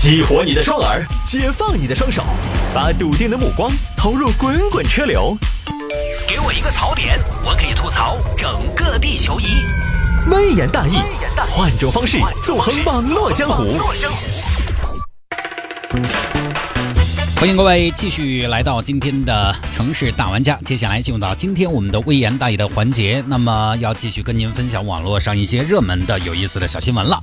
激活你的双耳，解放你的双手，把笃定的目光投入滚滚车流。给我一个槽点，我可以吐槽整个地球仪。微言大义，换种方式纵横网络江湖。欢迎各位继续来到今天的城市大玩家，接下来进入到今天我们的微言大义的环节。那么要继续跟您分享网络上一些热门的、有意思的小新闻了。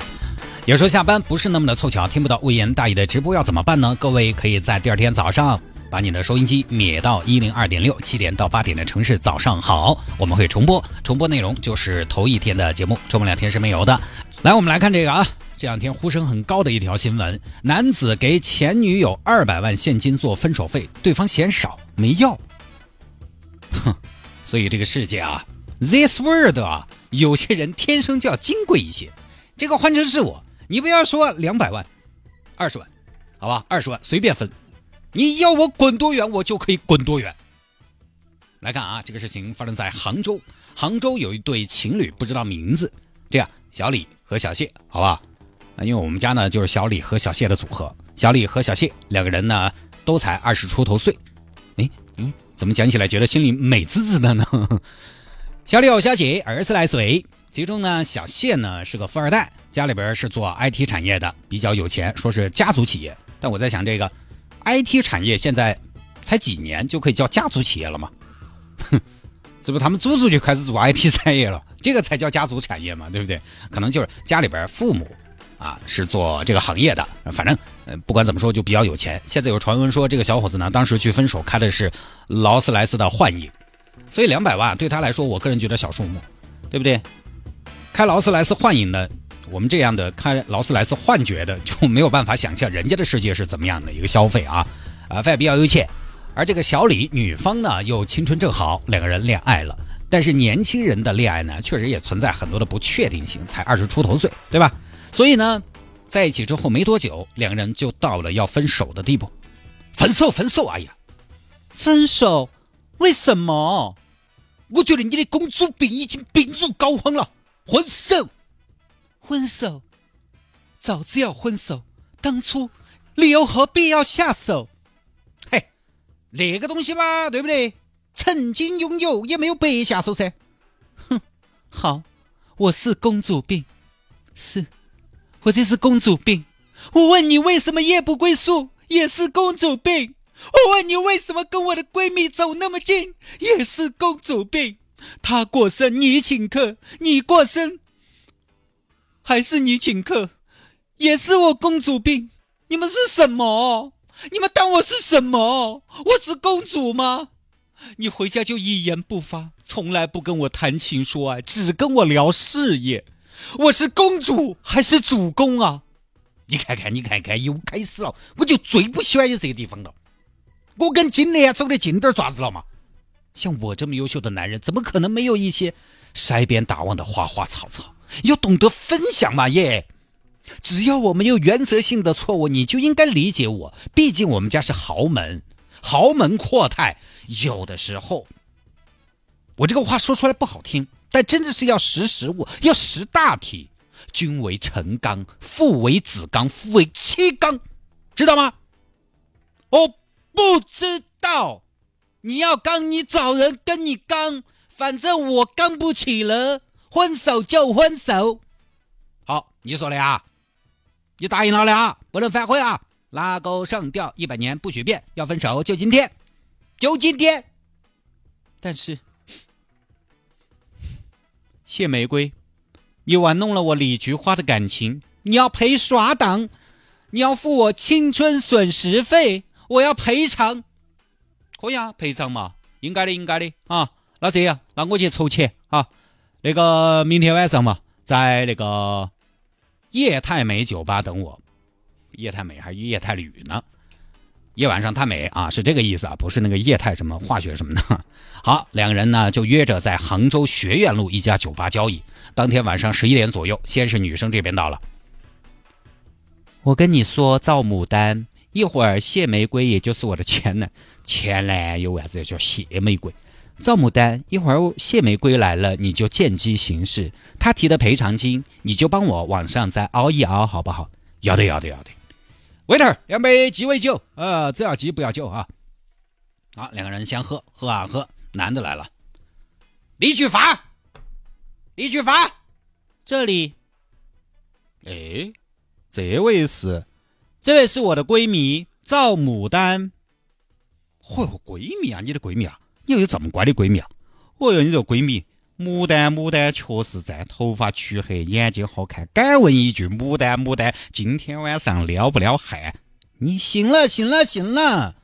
有时候下班不是那么的凑巧，听不到微言大义的直播要怎么办呢？各位可以在第二天早上把你的收音机灭到一零二点六，七点到八点的城市早上好，我们会重播，重播内容就是头一天的节目，周末两天是没有的。来，我们来看这个啊。这两天呼声很高的一条新闻：男子给前女友二百万现金做分手费，对方嫌少没要。哼，所以这个世界啊，this world 啊，有些人天生就要金贵一些。这个换成是我，你不要说两百万，二十万，好吧，二十万随便分，你要我滚多远，我就可以滚多远。来看啊，这个事情发生在杭州，杭州有一对情侣，不知道名字，这样小李和小谢，好吧。因为我们家呢就是小李和小谢的组合，小李和小谢两个人呢都才二十出头岁，哎，嗯，怎么讲起来觉得心里美滋滋的呢？小李和小谢二十来岁，其中呢小谢呢是个富二代，家里边是做 IT 产业的，比较有钱，说是家族企业。但我在想，这个 IT 产业现在才几年就可以叫家族企业了吗？哼，这不他们祖祖就开始做 IT 产业了，这个才叫家族产业嘛，对不对？可能就是家里边父母。啊，是做这个行业的，反正呃，不管怎么说就比较有钱。现在有传闻说，这个小伙子呢，当时去分手开的是劳斯莱斯的幻影，所以两百万对他来说，我个人觉得小数目，对不对？开劳斯莱斯幻影的，我们这样的开劳斯莱斯幻觉的，就没有办法想象人家的世界是怎么样的一个消费啊啊，反正比较有钱。而这个小李女方呢，又青春正好，两个人恋爱了。但是年轻人的恋爱呢，确实也存在很多的不确定性，才二十出头岁，对吧？所以呢，在一起之后没多久，两个人就到了要分手的地步。分手，分手！哎呀，分手？为什么？我觉得你的公主病已经病入膏肓了。分手，分手，早知要分手，当初你又何必要下手？嘿，那个东西嘛，对不对？曾经拥有也没有白下手噻。哼，好，我是公主病，是。我这是公主病，我问你为什么夜不归宿，也是公主病。我问你为什么跟我的闺蜜走那么近，也是公主病。他过生你请客，你过生还是你请客，也是我公主病。你们是什么？你们当我是什么？我是公主吗？你回家就一言不发，从来不跟我谈情说爱，只跟我聊事业。我是公主还是主公啊？你看看，你看看，又开始了。我就最不喜欢你这个地方了。我跟金莲走得近点，爪子了嘛？像我这么优秀的男人，怎么可能没有一些筛边打望的花花草草？要懂得分享嘛耶！只要我没有原则性的错误，你就应该理解我。毕竟我们家是豪门，豪门阔太，有的时候，我这个话说出来不好听。但真的是要识时务，要识大体。君为臣纲，父为子纲，夫为妻纲，知道吗？我不知道。你要刚，你找人跟你刚，反正我刚不起了。分手就分手。好，你说的啊，你答应了的啊，不能反悔啊。拉钩上吊一百年不许变，要分手就今天，就今天。但是。谢玫瑰，你玩弄了我李菊花的感情，你要赔耍档，你要付我青春损失费，我要赔偿，可以啊，赔偿嘛，应该的，应该的啊。那这样，那我去筹钱啊。那个明天晚上嘛，在那个叶太美酒吧等我，叶太美还是叶太绿呢？夜晚上太美啊，是这个意思啊，不是那个液态什么化学什么的。好，两个人呢就约着在杭州学院路一家酒吧交易。当天晚上十一点左右，先是女生这边到了。我跟你说，赵牡丹，一会儿谢玫瑰，也就是我的前男前男友，为啥子叫谢玫瑰？赵牡丹，一会儿谢玫瑰来了，你就见机行事。他提的赔偿金，你就帮我往上再熬一熬，好不好？要得，要得，要得。Waiter，，两杯鸡尾酒，呃，只要鸡不要酒啊。好，两个人先喝，喝啊喝。男的来了，李举发，李举发，这里。哎，这位是，这位是我的闺蜜赵牡丹。嚯，闺蜜啊，你的闺蜜啊，你又有这么乖的闺蜜啊？哦哟，你这闺蜜。牡丹，牡丹确实在，头发黢黑，眼睛好看。敢问一句，牡丹，牡丹，今天晚上撩不撩汉？你行了，行了，行了，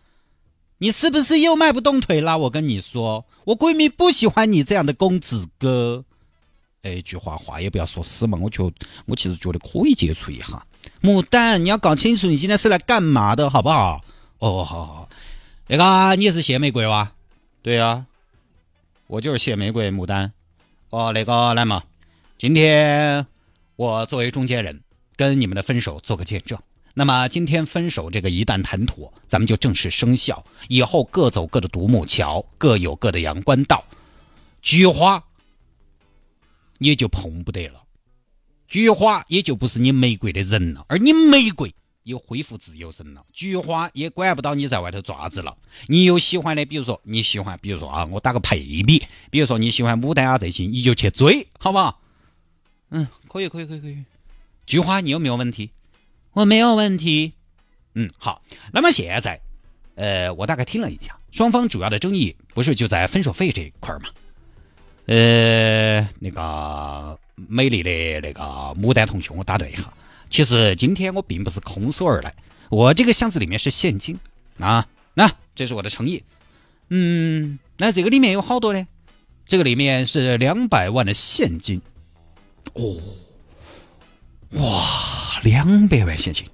你是不是又迈不动腿了？我跟你说，我闺蜜不喜欢你这样的公子哥。哎，句话话也不要说死嘛，我觉我其实觉得可以接触一下。牡丹，你要搞清楚你今天是来干嘛的，好不好？哦，好好。那个，你也是谢玫瑰哇？对呀，我就是谢玫瑰，牡丹。哦，那个来嘛，今天我作为中间人，跟你们的分手做个见证。那么今天分手这个一旦谈妥，咱们就正式生效，以后各走各的独木桥，各有各的阳关道。菊花也就碰不得了，菊花也就不是你玫瑰的人了，而你玫瑰。又恢复自由身了，菊花也管不到你在外头爪子了。你有喜欢的，比如说你喜欢，比如说啊，我打个配比，比如说你喜欢牡丹啊这些，你就去追，好不好？嗯，可以，可以，可以，可以。菊花，你有没有问题？我没有问题。嗯，好。那么现在，呃，我大概听了一下，双方主要的争议不是就在分手费这一块儿吗？呃，那个美丽的那个牡丹同学，我打断一下。其实今天我并不是空手而来，我这个箱子里面是现金啊，那这是我的诚意。嗯，那这个里面有好多呢，这个里面是两百万的现金。哦，哇，两百万现金，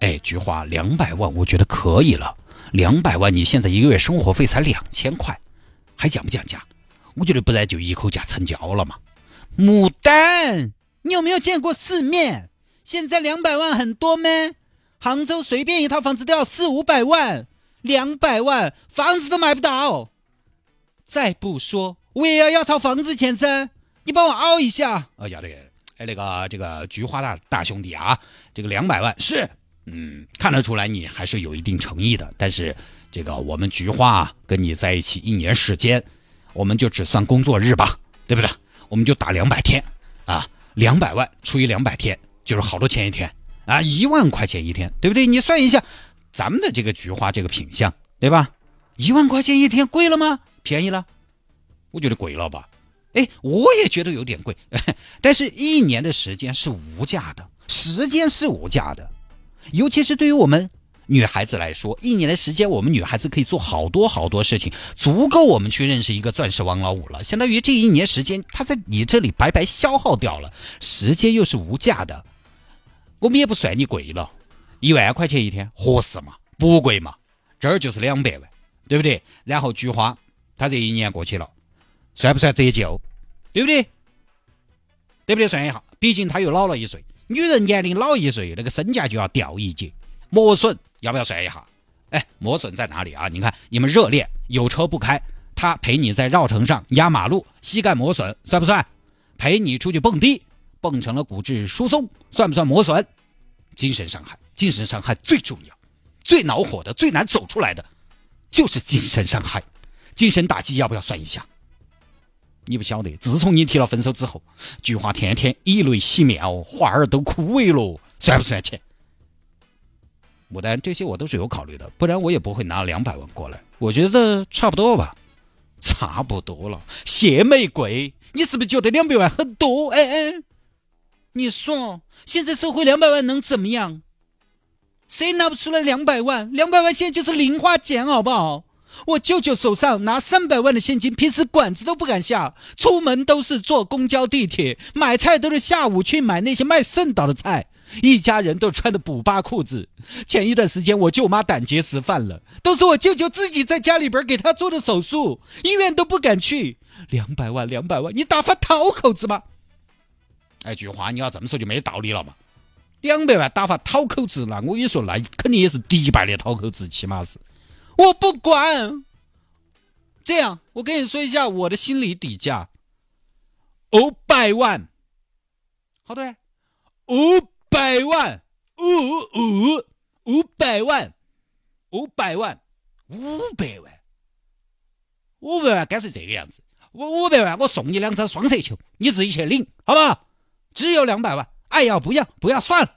哎，菊花，两百万，我觉得可以了。两百万，你现在一个月生活费才两千块，还讲不讲价？我觉得不然就一口价成交了嘛。牡丹，你有没有见过世面？现在两百万很多吗？杭州随便一套房子都要四五百万，两百万房子都买不到。再不说，我也要要套房子钱噻，你帮我凹一下。啊，要这个，哎，那个这个菊花大大兄弟啊，这个两百万是，嗯，看得出来你还是有一定诚意的。但是这个我们菊花跟你在一起一年时间，我们就只算工作日吧，对不对？我们就打两百天啊，两百万除以两百天。就是好多钱一天啊，一万块钱一天，对不对？你算一下，咱们的这个菊花这个品相，对吧？一万块钱一天贵了吗？便宜了？我觉得贵了吧？哎，我也觉得有点贵。但是，一年的时间是无价的，时间是无价的，尤其是对于我们女孩子来说，一年的时间，我们女孩子可以做好多好多事情，足够我们去认识一个钻石王老五了。相当于这一年时间，他在你这里白白消耗掉了，时间又是无价的。我们也不算你贵了，一万块钱一天合适嘛？不贵嘛？这儿就是两百万，对不对？然后菊花，他这一年过去了，算不算折旧？对不对？对不对？算一下，毕竟他又老了一岁，女人年龄老一岁，那个身价就要掉一截。磨损要不要算一下？哎，磨损在哪里啊？你看你们热恋，有车不开，他陪你在绕城上压马路，膝盖磨损算不算？陪你出去蹦迪。蹦成了骨质疏松，算不算磨损？精神伤害，精神伤害最重要，最恼火的、最难走出来的，就是精神伤害。精神打击要不要算一下？你不晓得，自从你提了分手之后，菊花天天以泪洗面哦，花儿都枯萎了，算不算钱？牡丹，这些我都是有考虑的，不然我也不会拿两百万过来。我觉得差不多吧，差不多了。谢玫瑰，你是不是觉得两百万很多？哎哎。你说，现在收回两百万能怎么样？谁拿不出来两百万？两百万现在就是零花钱，好不好？我舅舅手上拿三百万的现金，平时馆子都不敢下，出门都是坐公交、地铁，买菜都是下午去买那些卖剩到的菜，一家人都穿的补巴裤子。前一段时间我舅妈胆结石犯了，都是我舅舅自己在家里边给她做的手术，医院都不敢去。两百万，两百万，你打发讨口子吗？哎，菊花你要这么说就没道理了嘛！两百万打发讨口子，那我跟你说，那肯定也是迪拜的讨口子，起码是。我不管。这样，我跟你说一下我的心理底价。五百万，好对，五百万，五五五百万，五百万，五百万，五百万，干脆这个样子，五五百万，我送你两张双色球，你自己去领，好不好？只有两百万，爱要不要，不要算了。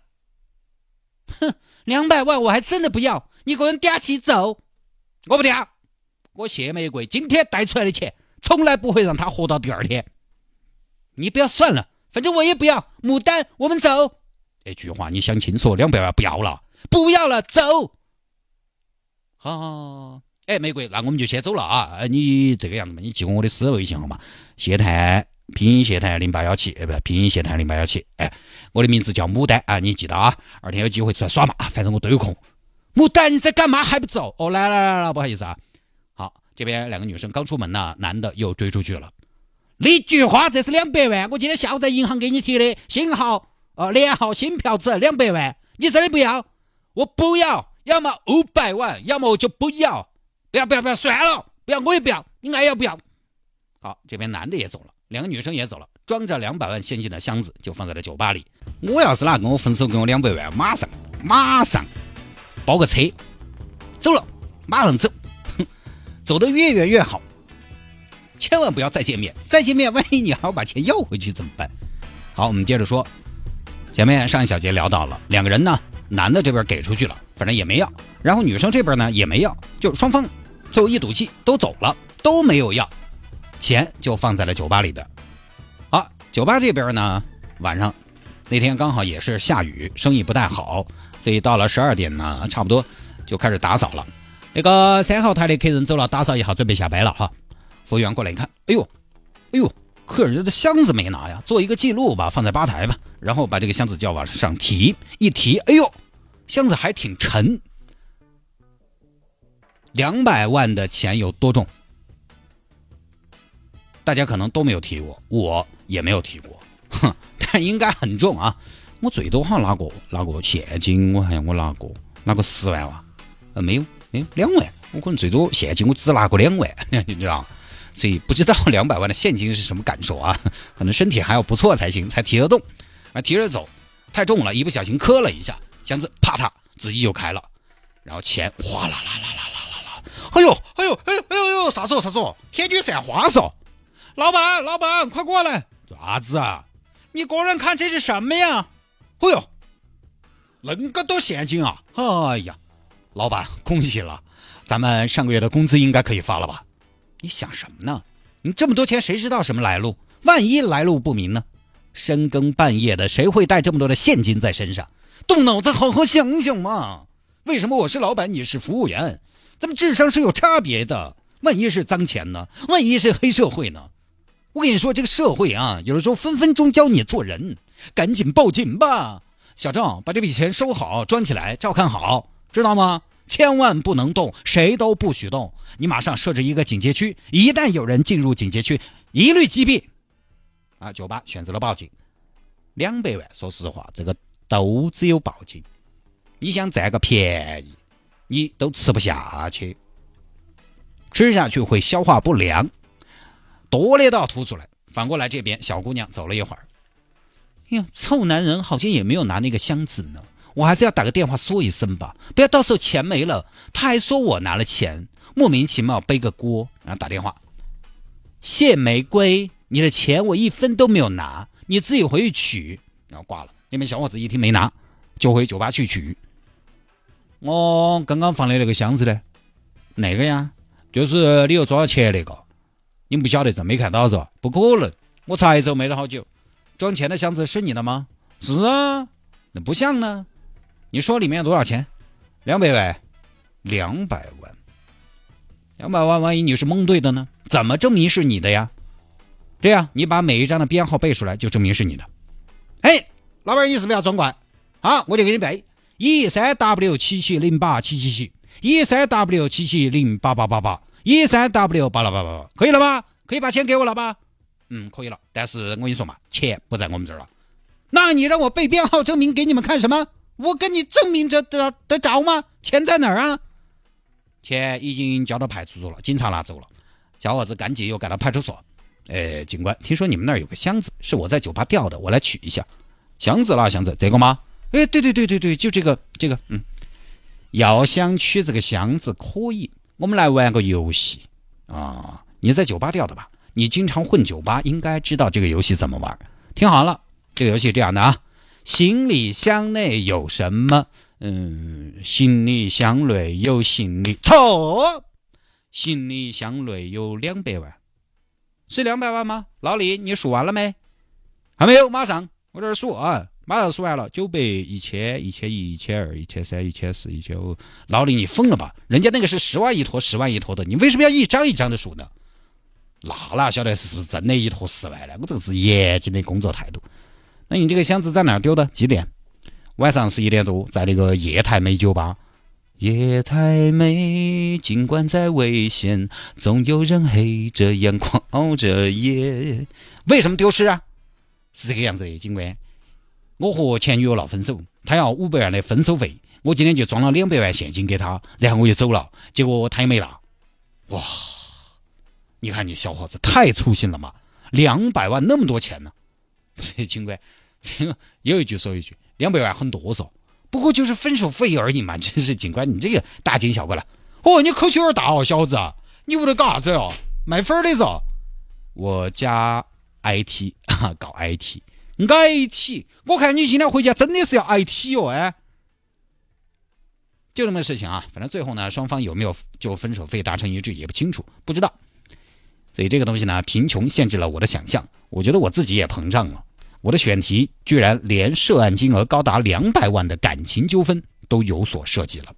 哼，两百万我还真的不要，你给我嗲起走，我不嗲，我谢玫瑰今天带出来的钱，从来不会让他活到第二天。你不要算了，反正我也不要。牡丹，我们走。这句话你想清楚，两百万不要了，不要了，走。好，哎，玫瑰，那我们就先走了啊。哎你这个样子嘛，你记我的私人微信号码，谢探，拼音谢探零八幺七，哎，不，拼音谢探零八幺七。哎，我的名字叫牡丹啊，你记得啊。二天有机会出来耍嘛，反正我都有空。牡丹，你在干嘛还不走？哦，来来来来，不好意思啊。好，这边两个女生刚出门呢，男的又追出去了。一句话，这是两百万，我今天下午在银行给你提的新号。哦，连号新票子两百万，你真的不要？我不要，要么五百万，要么我就不要。不要不要不要，算了，不要我也不要，你爱要不要？好，这边男的也走了，两个女生也走了，装着两百万现金的箱子就放在了酒吧里。我要是哪跟我分手给我两百万，马上马上包个车走了，马上走，走得越远越好，千万不要再见面，再见面万一你还要把钱要回去怎么办？好，我们接着说。前面上一小节聊到了两个人呢，男的这边给出去了，反正也没要；然后女生这边呢也没要，就双方最后一赌气都走了，都没有要，钱就放在了酒吧里边。好，酒吧这边呢晚上那天刚好也是下雨，生意不太好，所以到了十二点呢，差不多就开始打扫了。那个三号台的客人走了，打扫一下准备下班了哈。服务员过来一看，哎呦，哎呦。客人的箱子没拿呀，做一个记录吧，放在吧台吧，然后把这个箱子就要往上提，一提，哎呦，箱子还挺沉，两百万的钱有多重？大家可能都没有提过，我也没有提过，哼，但应该很重啊。我最多好像拿过拿过现金，我好像我拿过拿过十万吧，呃，没有，没有两万，我可能最多现金我只拿过两万，你知道。所以不知道两百万的现金是什么感受啊？可能身体还要不错才行，才提得动，啊，提着走，太重了，一不小心磕了一下，箱子啪嗒自己就开了，然后钱哗啦啦啦啦啦啦啦，哎呦哎呦哎呦哎呦呦啥子哦啥子哦？天女散花嗦！老板老板快过来！啥子啊？你个人看这是什么呀？哎呦，恁个多现金啊！哎呀，老板恭喜了，咱们上个月的工资应该可以发了吧？你想什么呢？你这么多钱，谁知道什么来路？万一来路不明呢？深更半夜的，谁会带这么多的现金在身上？动脑子，好好想想嘛！为什么我是老板，你是服务员？咱们智商是有差别的。万一是脏钱呢？万一是黑社会呢？我跟你说，这个社会啊，有的时候分分钟教你做人。赶紧报警吧，小郑，把这笔钱收好，装起来，照看好，知道吗？千万不能动，谁都不许动。你马上设置一个警戒区，一旦有人进入警戒区，一律击毙。啊，酒吧选择了报警，两百万。说实话，这个都只有报警。你想占个便宜，你都吃不下去，吃下去会消化不良，多的都要吐出来。反过来这边，小姑娘走了一会儿，哟，臭男人好像也没有拿那个箱子呢。我还是要打个电话说一声吧，不要到时候钱没了，他还说我拿了钱，莫名其妙背个锅。然后打电话，谢玫瑰，你的钱我一分都没有拿，你自己回去取。然后挂了。那边小伙子一听没拿，就回酒吧去取。我刚刚放的那个箱子呢？哪个呀？就是你又装了钱那个。你不晓得这没看到是吧？不可能，我才走没了好久。装钱的箱子是你的吗？是啊，那不像呢。你说里面有多少钱？两百万，两百万，两百万。万一你是蒙对的呢？怎么证明是你的呀？这样，你把每一张的编号背出来，就证明是你的。哎，老板，你是不是要装怪？好，我就给你背：一三 W 七七零八七七七，一三 W 七七零八八八八，一三 W 八八八八，可以了吧？可以把钱给我了吧？嗯，可以了。但是我跟你说嘛，钱不在我们这儿了。那你让我背编号证明给你们看什么？我跟你证明这得得着吗？钱在哪儿啊？钱已经交到派出所了，警察拿走了。小伙子赶紧又赶到派出所。哎，警官，听说你们那儿有个箱子，是我在酒吧掉的，我来取一下。箱子啦箱子？这个吗？哎，对对对对对，就这个这个。嗯，要想取这个箱子可以，我们来玩个游戏啊！你在酒吧掉的吧？你经常混酒吧，应该知道这个游戏怎么玩。听好了，这个游戏这样的啊，行李箱内有什么？嗯，行李箱内有行李。错，行李箱内有两百万，是两百万吗？老李，你数完了没？还没有，马上，我这儿数啊。马上数完了，九百、一千、一千一、一千二、一千三、一千四、一千五。老李，你疯了吧？人家那个是十万一坨，十万一坨的，你为什么要一张一张的数呢？那哪晓得是不是真的一坨十万呢？我这个是严谨的工作态度。那你这个箱子在哪儿丢的？几点？晚上十一点多，在那个夜太美酒吧。夜太美，尽管再危险，总有人黑着眼眶熬着夜。为什么丢失啊？是这个样子的，警官。我和前女友闹分手，她要五百万的分手费，我今天就装了两百万现金给她，然后我就走了，结果她也没拿。哇，你看你小伙子太粗心了嘛！两百万那么多钱呢？不是警官，有一句说一句，两百万很多嗦，不过就是分手费而已嘛。真是警官，你这个大惊小怪了。哦，你口气有点大哦，小子，你屋里干啥子哟？卖粉的嗦？我家 IT 啊，搞 IT，IT，，我看你今天回家真的是要 IT 哦，哎，就这么个事情啊。反正最后呢，双方有没有就分手费达成一致也不清楚，不知道。所以这个东西呢，贫穷限制了我的想象。我觉得我自己也膨胀了。我的选题居然连涉案金额高达两百万的感情纠纷都有所涉及了。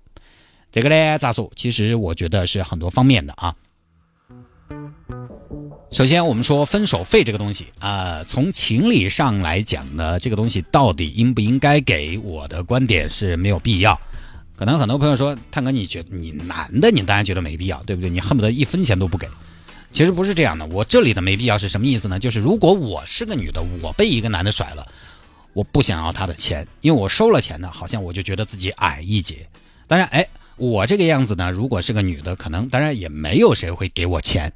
这个呢，咋说？其实我觉得是很多方面的啊。首先，我们说分手费这个东西啊，从情理上来讲呢，这个东西到底应不应该给？我的观点是没有必要。可能很多朋友说，探哥，你觉得你男的，你当然觉得没必要，对不对？你恨不得一分钱都不给。其实不是这样的。我这里的没必要是什么意思呢？就是如果我是个女的，我被一个男的甩了，我不想要他的钱，因为我收了钱呢，好像我就觉得自己矮一截。当然，哎，我这个样子呢，如果是个女的，可能当然也没有谁会给我钱。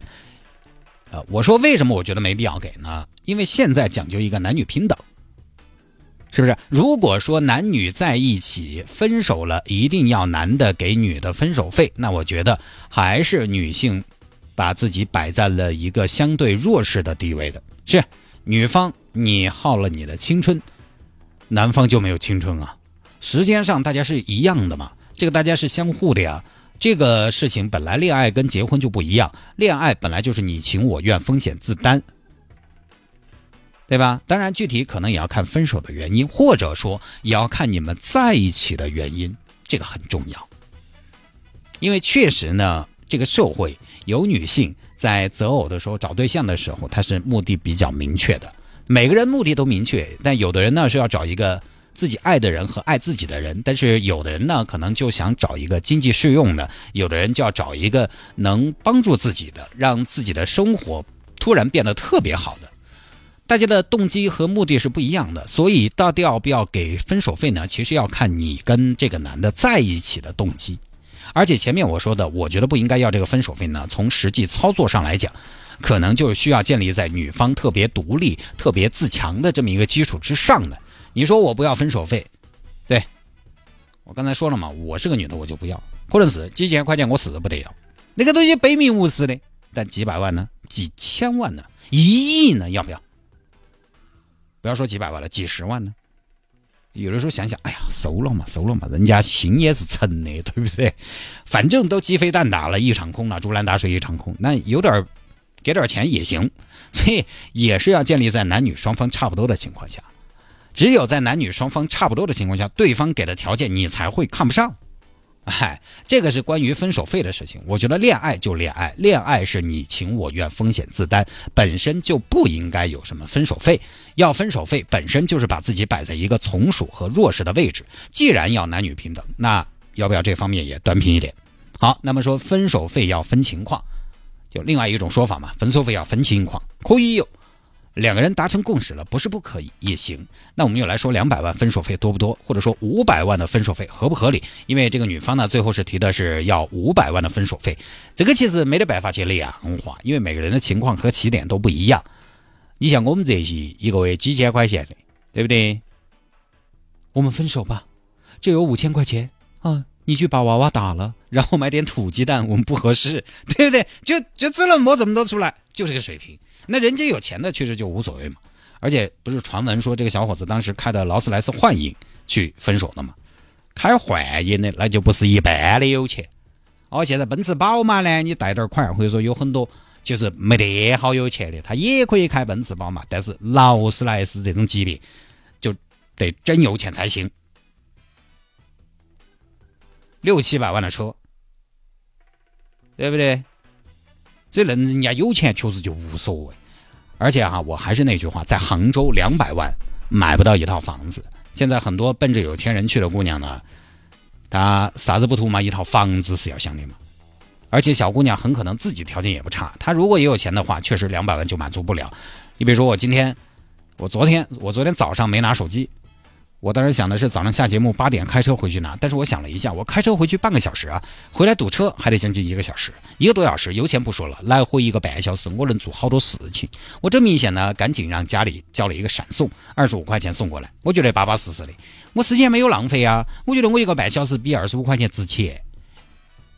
呃，我说为什么我觉得没必要给呢？因为现在讲究一个男女平等，是不是？如果说男女在一起分手了，一定要男的给女的分手费，那我觉得还是女性把自己摆在了一个相对弱势的地位的。是女方你耗了你的青春，男方就没有青春啊？时间上大家是一样的嘛？这个大家是相互的呀。这个事情本来恋爱跟结婚就不一样，恋爱本来就是你情我愿，风险自担，对吧？当然，具体可能也要看分手的原因，或者说也要看你们在一起的原因，这个很重要。因为确实呢，这个社会有女性在择偶的时候找对象的时候，她是目的比较明确的，每个人目的都明确，但有的人呢是要找一个。自己爱的人和爱自己的人，但是有的人呢，可能就想找一个经济适用的；有的人就要找一个能帮助自己的，让自己的生活突然变得特别好的。大家的动机和目的是不一样的，所以到底要不要给分手费呢？其实要看你跟这个男的在一起的动机。而且前面我说的，我觉得不应该要这个分手费呢。从实际操作上来讲，可能就需要建立在女方特别独立、特别自强的这么一个基础之上的。你说我不要分手费，对我刚才说了嘛，我是个女的，我就不要。可能是几千块钱，我是不得要。那个东西卑鄙无实的，但几百万呢？几千万呢？一亿呢？要不要？不要说几百万了，几十万呢？有的时候想想，哎呀，收了嘛，收了嘛，人家心也是诚的，对不对？反正都鸡飞蛋打了一场空了，竹篮打水一场空，那有点给点钱也行。所以也是要建立在男女双方差不多的情况下。只有在男女双方差不多的情况下，对方给的条件你才会看不上。哎，这个是关于分手费的事情。我觉得恋爱就恋爱，恋爱是你情我愿，风险自担，本身就不应该有什么分手费。要分手费本身就是把自己摆在一个从属和弱势的位置。既然要男女平等，那要不要这方面也端平一点？好，那么说分手费要分情况，就另外一种说法嘛，分手费要分情况，可以有。两个人达成共识了，不是不可以也行。那我们又来说两百万分手费多不多，或者说五百万的分手费合不合理？因为这个女方呢，最后是提的是要五百万的分手费，这个其实没得办法去量化，因为每个人的情况和起点都不一样。你像我们这些一个月几千块钱的，对不对？我们分手吧，只有五千块钱啊，你去把娃娃打了，然后买点土鸡蛋，我们不合适，对不对？就就只能摸这么多出来，就这个水平。那人家有钱的确实就无所谓嘛。而且不是传闻说这个小伙子当时开的劳斯莱斯幻影去分手的嘛？开幻影的那就不是一般的有钱。哦，现在奔驰、宝马呢，你贷点款，或者说有很多就是没得好有钱的，他也可以开奔驰、宝马，但是劳斯莱斯这种级别就得真有钱才行。六七百万的车，对不对？所以人人家有钱确实就无所谓。而且哈，我还是那句话，在杭州两百万买不到一套房子。现在很多奔着有钱人去的姑娘呢，她啥子不图嘛？一套房子是要想的嘛。而且小姑娘很可能自己条件也不差，她如果也有钱的话，确实两百万就满足不了。你比如说我今天，我昨天，我昨天早上没拿手机。我当时想的是早上下节目八点开车回去拿，但是我想了一下，我开车回去半个小时啊，回来堵车还得将近一个小时，一个多小时，油钱不说了，来回一个半小时，我能做好多事情。我这明显呢，赶紧让家里叫了一个闪送，二十五块钱送过来，我觉得巴巴适适的，我时间没有浪费啊，我觉得我一个半小时比二十五块钱值钱。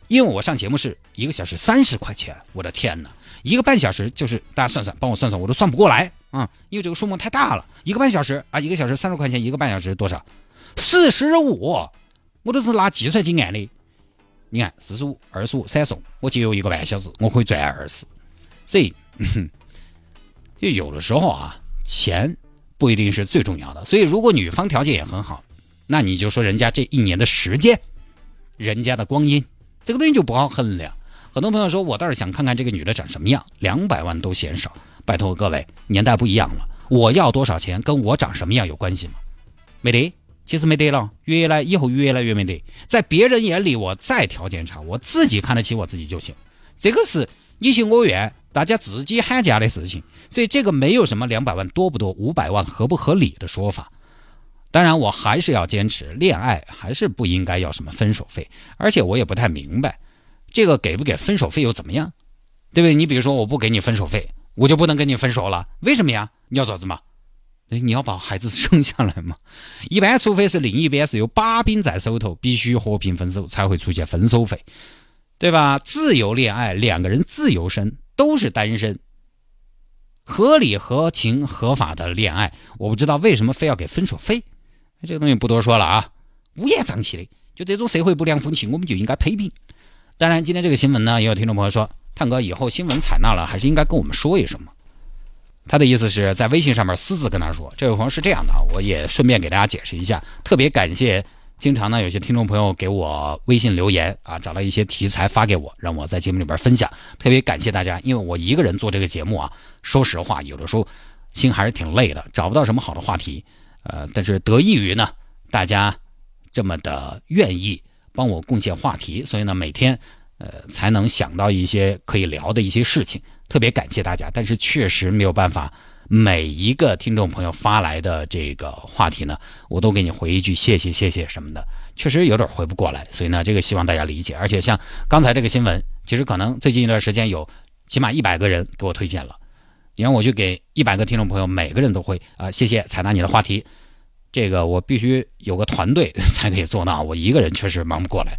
因为我上节目是一个小时三十块钱，我的天哪！一个半小时就是大家算算，帮我算算，我都算不过来啊！因为这个数目太大了，一个半小时啊，一个小时三十块钱，一个半小时多少？四十五，我都是拿计算机按的。你看，四十五、二十五、三十，我节约一个半小时，我可以赚二十。所以，就有的时候啊，钱不一定是最重要的。所以，如果女方条件也很好，那你就说人家这一年的时间，人家的光阴。这个东西就不好衡量。很多朋友说，我倒是想看看这个女的长什么样。两百万都嫌少，拜托各位，年代不一样了。我要多少钱，跟我长什么样有关系吗？没得，其实没得了。越来以后越来越没得。在别人眼里，我再条件差，我自己看得起我自己就行。这个是你情我愿，大家自己喊价的事情。所以这个没有什么两百万多不多，五百万合不合理的说法。当然，我还是要坚持，恋爱还是不应该要什么分手费。而且我也不太明白，这个给不给分手费又怎么样？对不对？你比如说，我不给你分手费，我就不能跟你分手了？为什么呀？你要做什么？你要把孩子生下来嘛？一般，除非是另一边是有把柄在手头，必须和平分手才会出现分手费，对吧？自由恋爱，两个人自由身，都是单身，合理、合情、合法的恋爱，我不知道为什么非要给分手费。这个东西不多说了啊，乌烟瘴气的，就这种社会不良风气，我们就应该批评。当然，今天这个新闻呢，也有听众朋友说，探哥以后新闻采纳了，还是应该跟我们说一声嘛。他的意思是在微信上面私自跟他说。这位朋友是这样的，我也顺便给大家解释一下。特别感谢，经常呢有些听众朋友给我微信留言啊，找到一些题材发给我，让我在节目里边分享。特别感谢大家，因为我一个人做这个节目啊，说实话，有的时候心还是挺累的，找不到什么好的话题。呃，但是得益于呢，大家这么的愿意帮我贡献话题，所以呢，每天呃才能想到一些可以聊的一些事情，特别感谢大家。但是确实没有办法，每一个听众朋友发来的这个话题呢，我都给你回一句谢谢谢谢什么的，确实有点回不过来。所以呢，这个希望大家理解。而且像刚才这个新闻，其实可能最近一段时间有起码一百个人给我推荐了。你让我去给一百个听众朋友，每个人都会啊，谢谢采纳你的话题，这个我必须有个团队 才可以做到，我一个人确实忙不过来。